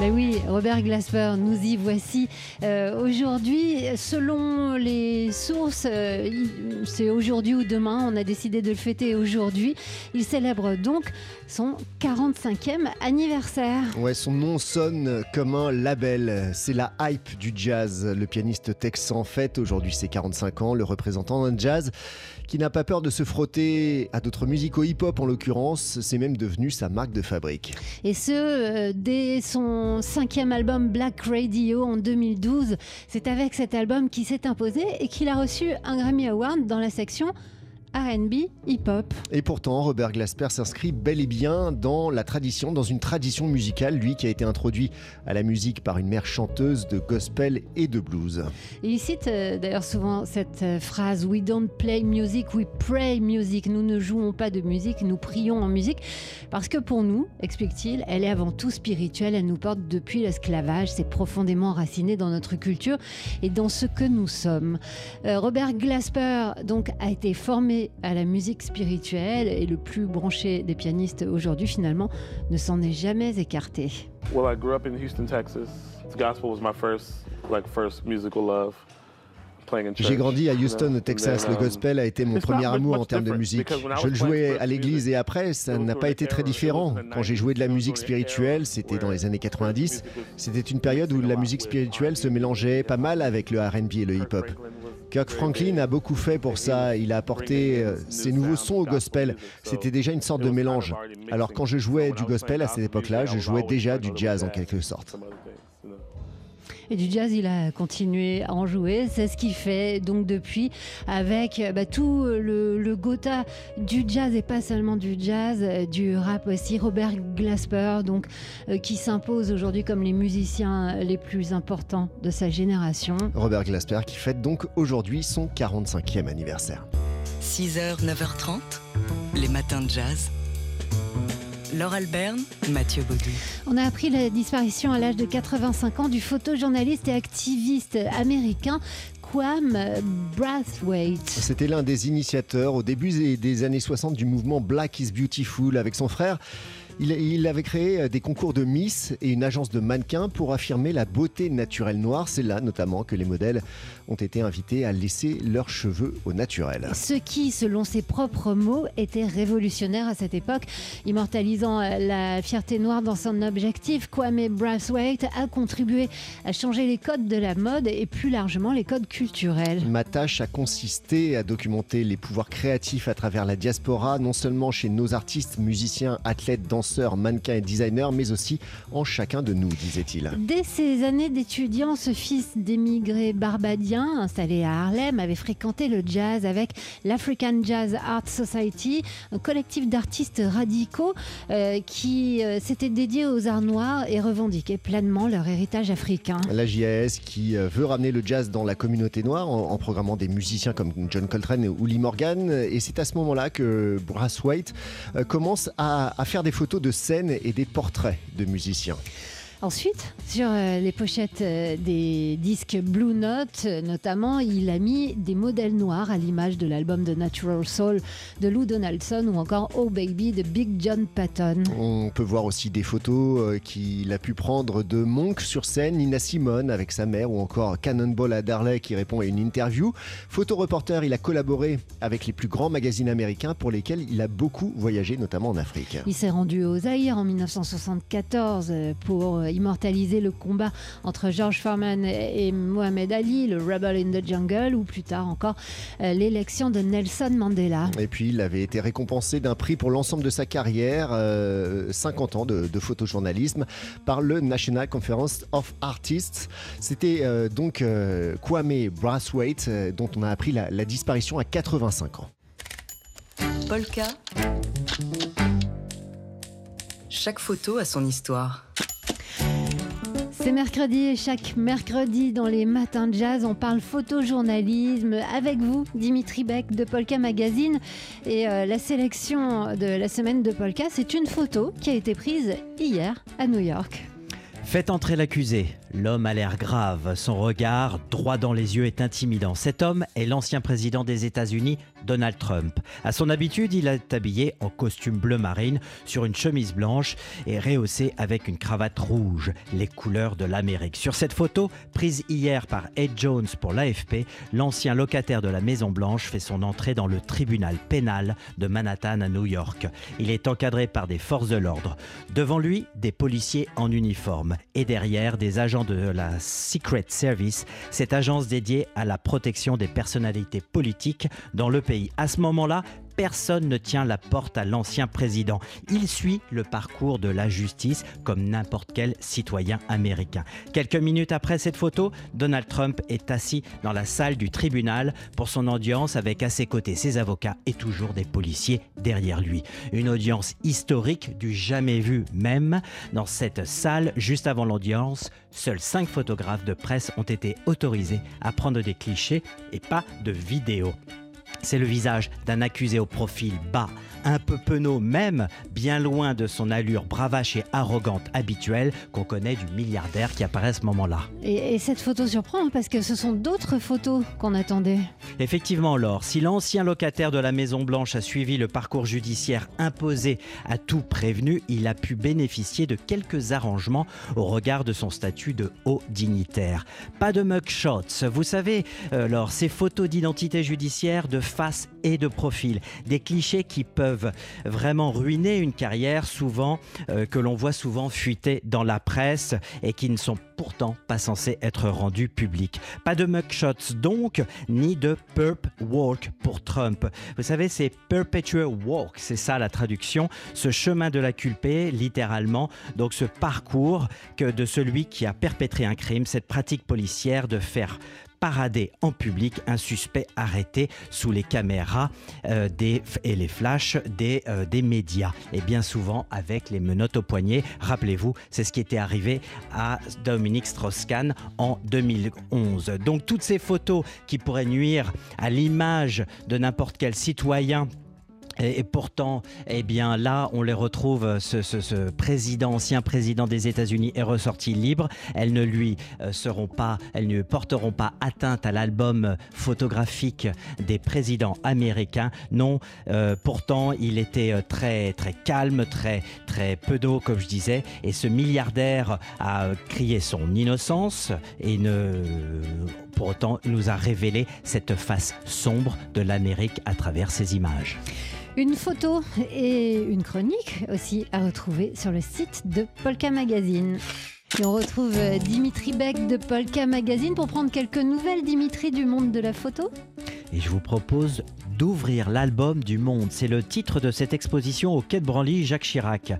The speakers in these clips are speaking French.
Ben oui, Robert Glasper, nous y voici. Euh, aujourd'hui, selon les sources, euh, c'est aujourd'hui ou demain, on a décidé de le fêter aujourd'hui. Il célèbre donc son 45e anniversaire. Ouais, son nom sonne comme un label. C'est la hype du jazz. Le pianiste texan fête aujourd'hui ses 45 ans, le représentant d'un jazz qui n'a pas peur de se frotter à d'autres musiques, au hip-hop en l'occurrence. C'est même devenu sa marque de fabrique. Et ce, euh, dès son cinquième album Black Radio en 2012. C'est avec cet album qu'il s'est imposé et qu'il a reçu un Grammy Award dans la section RB hip-hop. Et pourtant, Robert Glasper s'inscrit bel et bien dans la tradition, dans une tradition musicale, lui qui a été introduit à la musique par une mère chanteuse de gospel et de blues. Et il cite euh, d'ailleurs souvent cette euh, phrase We don't play music, we pray music. Nous ne jouons pas de musique, nous prions en musique. Parce que pour nous, explique-t-il, elle est avant tout spirituelle. Elle nous porte depuis l'esclavage. C'est profondément enraciné dans notre culture et dans ce que nous sommes. Euh, Robert Glasper donc a été formé à la musique spirituelle et le plus branché des pianistes aujourd'hui finalement ne s'en est jamais écarté. Well, I grew up in Houston, Texas. The gospel was my first, like, first musical love. Playing in church, J'ai grandi à Houston, au Texas. Le um, gospel a été mon it's not premier amour en termes de different musique. Je le jouais à l'église et après, ça it was n'a pas the été très différent. Quand j'ai joué de la 90s, musique spirituelle, c'était dans les années 90. music was- C'était une période où la musique spirituelle se mélangeait pas mal avec le R&B et le hip-hop. Kirk Franklin a beaucoup fait pour ça. Il a apporté euh, ses nouveaux sons au gospel. C'était déjà une sorte de mélange. Alors quand je jouais du gospel à cette époque-là, je jouais déjà du jazz en quelque sorte. Et du jazz, il a continué à en jouer. C'est ce qu'il fait donc depuis avec bah, tout le, le gotha du jazz et pas seulement du jazz, du rap aussi. Robert Glasper, donc euh, qui s'impose aujourd'hui comme les musiciens les plus importants de sa génération. Robert Glasper qui fête donc aujourd'hui son 45e anniversaire. 6h, 9h30, les matins de jazz. Laure Alberne, Mathieu Baudou. On a appris la disparition à l'âge de 85 ans du photojournaliste et activiste américain Quam Brathwaite. C'était l'un des initiateurs au début des- des années 60 du mouvement Black is Beautiful avec son frère. Il, il avait créé euh, des concours de Miss et une agence de mannequins pour affirmer la beauté naturelle noire. C'est là notamment que les modèles ont été invités à laisser leurs cheveux au naturel. Ce qui, selon ses propres mots, était révolutionnaire à cette époque, immortalisant euh, la fierté noire dans son objectif. Kwame Brathwaite a contribué à changer les codes de la mode et plus largement les codes culturels. Ma tâche a consisté à documenter les pouvoirs créatifs à travers la diaspora, non seulement chez nos artistes, musiciens, athlètes, danseurs, mannequins et designers, mais aussi en chacun de nous, disait-il. Dès ses années d'étudiant, ce fils d'émigrés barbadiens installé à Harlem avait fréquenté le jazz avec l'African Jazz Art Society, un collectif d'artistes radicaux euh, qui euh, s'était dédié aux arts noirs et revendiquait pleinement leur héritage africain. La JAS qui euh, veut ramener le jazz dans la communauté noire en, en programmant des musiciens comme John Coltrane ou Lee Morgan. Et c'est à ce moment-là que Brathwaite euh, commence à, à faire des photos de scènes et des portraits de musiciens. Ensuite, sur euh, les pochettes euh, des disques Blue Note, euh, notamment, il a mis des modèles noirs à l'image de l'album de Natural Soul de Lou Donaldson ou encore Oh Baby de Big John Patton. On peut voir aussi des photos qu'il a pu prendre de Monk sur scène, Nina Simone avec sa mère ou encore Cannonball Adderley qui répond à une interview. Photoreporter, il a collaboré avec les plus grands magazines américains pour lesquels il a beaucoup voyagé, notamment en Afrique. Il s'est rendu aux Zaïre en 1974 euh, pour euh, immortaliser le combat entre George Foreman et Mohamed Ali, le Rebel in the Jungle, ou plus tard encore euh, l'élection de Nelson Mandela. Et puis il avait été récompensé d'un prix pour l'ensemble de sa carrière, euh, 50 ans de, de photojournalisme, par le National Conference of Artists. C'était euh, donc euh, Kwame Brathwaite, euh, dont on a appris la, la disparition à 85 ans. Polka. Chaque photo a son histoire. C'est mercredi et chaque mercredi dans les matins de jazz, on parle photojournalisme avec vous, Dimitri Beck de Polka Magazine. Et euh, la sélection de la semaine de Polka, c'est une photo qui a été prise hier à New York. Faites entrer l'accusé. L'homme a l'air grave, son regard droit dans les yeux est intimidant. Cet homme est l'ancien président des États-Unis, Donald Trump. À son habitude, il est habillé en costume bleu marine sur une chemise blanche et rehaussé avec une cravate rouge, les couleurs de l'Amérique. Sur cette photo, prise hier par Ed Jones pour l'AFP, l'ancien locataire de la Maison Blanche fait son entrée dans le tribunal pénal de Manhattan à New York. Il est encadré par des forces de l'ordre. Devant lui, des policiers en uniforme et derrière des agents de la Secret Service, cette agence dédiée à la protection des personnalités politiques dans le pays. À ce moment-là, personne ne tient la porte à l'ancien président. Il suit le parcours de la justice comme n'importe quel citoyen américain. Quelques minutes après cette photo, Donald Trump est assis dans la salle du tribunal pour son audience avec à ses côtés ses avocats et toujours des policiers derrière lui. Une audience historique du jamais vu même. Dans cette salle, juste avant l'audience, seuls cinq photographes de presse ont été autorisés à prendre des clichés et pas de vidéos. C'est le visage d'un accusé au profil bas, un peu penaud même, bien loin de son allure bravache et arrogante habituelle qu'on connaît du milliardaire qui apparaît à ce moment-là. Et, et cette photo surprend hein, parce que ce sont d'autres photos qu'on attendait. Effectivement, Laure, si l'ancien locataire de la Maison Blanche a suivi le parcours judiciaire imposé à tout prévenu, il a pu bénéficier de quelques arrangements au regard de son statut de haut dignitaire. Pas de mugshots, vous savez, euh, Laure, ces photos d'identité judiciaire de face et de profil, des clichés qui peuvent vraiment ruiner une carrière souvent euh, que l'on voit souvent fuiter dans la presse et qui ne sont pourtant pas censés être rendus publics. Pas de mugshots donc, ni de perp walk pour Trump. Vous savez, c'est perpetual walk, c'est ça la traduction, ce chemin de la culpée, littéralement, donc ce parcours que de celui qui a perpétré un crime, cette pratique policière de faire parader en public un suspect arrêté sous les caméras euh, et les flashs des, euh, des médias. Et bien souvent avec les menottes au poignet. Rappelez-vous, c'est ce qui était arrivé à Dominique Strauss-Kahn en 2011. Donc toutes ces photos qui pourraient nuire à l'image de n'importe quel citoyen et, pourtant, eh bien là, on les retrouve. Ce, ce- ce président, ancien président des États-Unis, est ressorti libre. Elles ne lui euh, seront pas, elles ne porteront pas atteinte à l'album photographique des présidents américains. Non, euh, pourtant, il était euh, très très calme, très très pedo, comme je disais. Et ce milliardaire a euh, crié son innocence et ne, pour autant, nous a révélé cette face sombre de l'Amérique à travers ces images. Une photo et une chronique aussi à retrouver sur le site de Polka Magazine. Et on retrouve euh, Dimitri Beck de Polka Magazine pour prendre quelques nouvelles, Dimitri, du monde de la photo? Et je vous propose d'ouvrir l'album du monde. C'est le titre de cette exposition au Quai de Branly Jacques Chirac.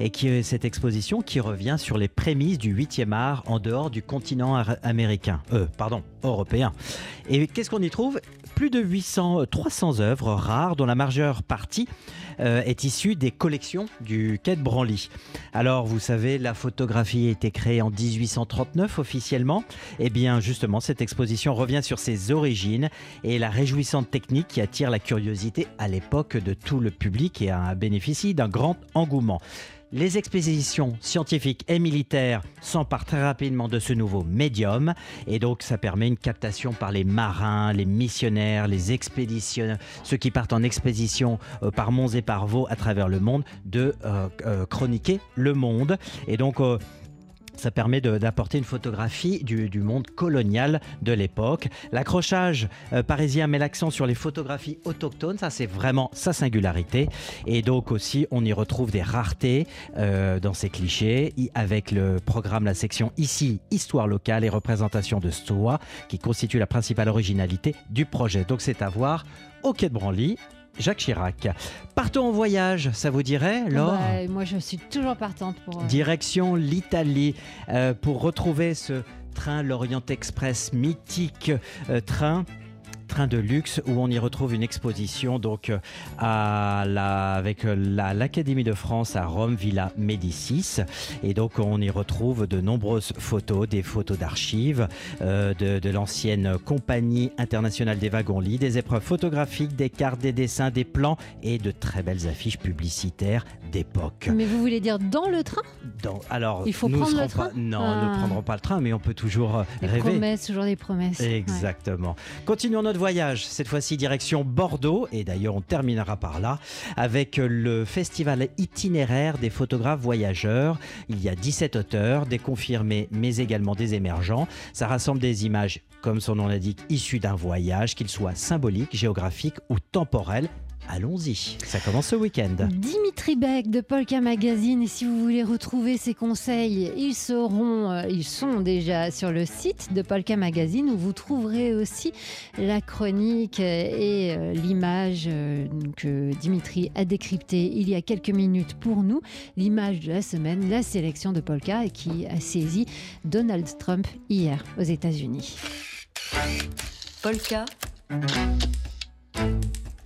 Et qui est cette exposition qui revient sur les prémices du 8e art en dehors du continent américain. Euh, pardon, européen. Et qu'est-ce qu'on y trouve? Plus de 800, euh, 300 œuvres rares dont la majeure partie euh, est issue des collections du Quai de Branly. Alors, vous savez, la photographie a été créée en 1839 officiellement. Eh bien, justement, cette exposition revient sur ses origines et la réjouissante technique qui attire la curiosité à l'époque de tout le public et a bénéficié d'un grand engouement. Les expéditions scientifiques et militaires s'emparent très rapidement de ce nouveau médium. Et donc ça permet une captation par les marins, les missionnaires, les expéditionneurs, ceux qui partent en expédition euh, par monts et par veaux à travers le monde de euh, euh, chroniquer le monde. Et donc ça permet d'apporter une photographie du, monde colonial de l'époque. L'accrochage euh, parisien met l'accent sur les photographies autochtones, ça c'est vraiment sa singularité. Et donc aussi, on y retrouve des raretés euh, dans ces clichés, avec le programme, la section ici, histoire locale et représentation de Stoa, qui constitue la principale originalité du projet. Donc c'est à voir au Quai de Branly. Jacques Chirac. Partons en voyage, ça vous dirait, Laure Bah, moi, je suis toujours partante pour. euh, Direction l'Italie euh, pour retrouver ce train l'Orient Express, mythique euh, train train de luxe où on y retrouve une exposition donc à la, avec l'Académie de France à Rome, Villa Médicis. Et donc on y retrouve de nombreuses photos, des photos d'archives euh, de, de l'ancienne compagnie internationale des wagons-lits, des épreuves photographiques, des cartes, des dessins, des plans et de très belles affiches publicitaires d'époque. Mais vous voulez dire dans le train? Dans, Alors, il faut nous prendre le train pas, Non, Ah. nous ne prendrons pas le train, mais on peut toujours euh, Les rêver. promesses, toujours des promesses. Ouais. Exactement. Continuons notre voyage, cette fois-ci direction Bordeaux, et d'ailleurs on terminera par là, avec le festival itinéraire des photographes voyageurs. Il y a 17 auteurs, des confirmés mais également des émergents. Ça rassemble des images, comme son nom l'indique, issues d'un voyage, qu'il soit symbolique, géographique ou temporel. Allons-y, ça commence ce week-end. Dimitri Beck de Polka Magazine. Et si vous voulez retrouver ses conseils, ils seront, euh, ils sont déjà sur le site de Polka Magazine où vous trouverez aussi la chronique et euh, l'image euh, que Dimitri a décryptée il y a quelques minutes pour nous. L'image de la semaine, la sélection de Polka qui a saisi Donald Trump hier aux États-Unis. Polka.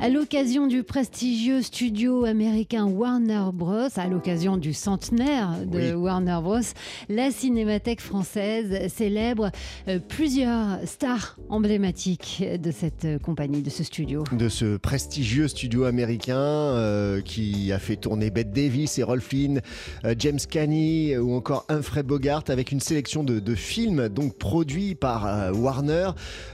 À l'occasion du prestigieux studio américain Warner Bros, à l'occasion du centenaire de Oui. Warner Bros, la Cinémathèque française célèbre euh, plusieurs stars emblématiques de cette euh, compagnie, de ce studio. de ce prestigieux studio américain euh, qui a fait tourner Bette Davis et Rolf Lynn, euh, James Caney euh, ou encore Humphrey Bogart avec une sélection de, de films donc produits par euh, Warner,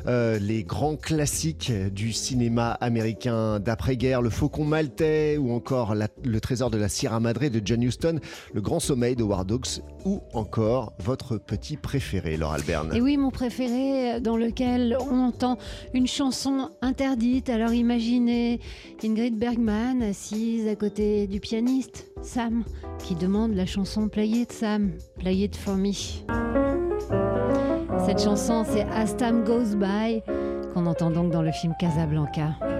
les grands classiques du cinéma américain d'après-guerre, Le Faucon Maltais ou encore Le Trésor de la Sierra Madre de John Huston, Le Grand Sommeil de War Dogs ou encore votre petit préféré, Laure Alberne. Et oui, mon préféré, euh, dans lequel on entend une chanson interdite. Alors imaginez Ingrid Bergman assise à côté du pianiste, Sam, qui demande la chanson Play It, Sam, Play It for me. Cette chanson, c'est As Time Goes By, qu'on entend donc dans le film Casablanca.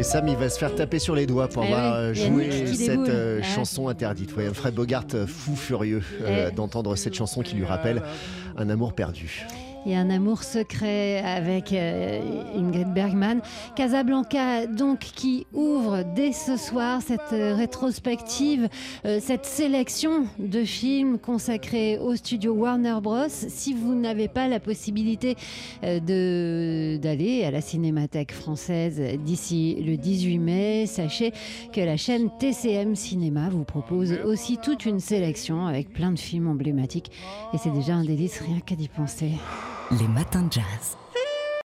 Et Sam, il va se faire taper sur les doigts pour Eh avoir oui, euh, joué cette euh, Ouais. chanson interdite. Ouais, Fred Bogart, euh, fou furieux euh, Eh. d'entendre cette chanson qui lui rappelle un amour perdu. Et un amour secret avec euh, Ingrid Bergman. Casablanca, donc, qui ouvre dès ce soir cette euh, rétrospective, euh, cette sélection de films consacrés au studio Warner Bros. Si vous n'avez pas la possibilité euh, d'aller à la Cinémathèque française d'ici le 18 mai, sachez que la chaîne TCM Cinéma vous propose aussi toute une sélection avec plein de films emblématiques. Et c'est déjà un délice rien qu'à d'y penser. Les matins de jazz.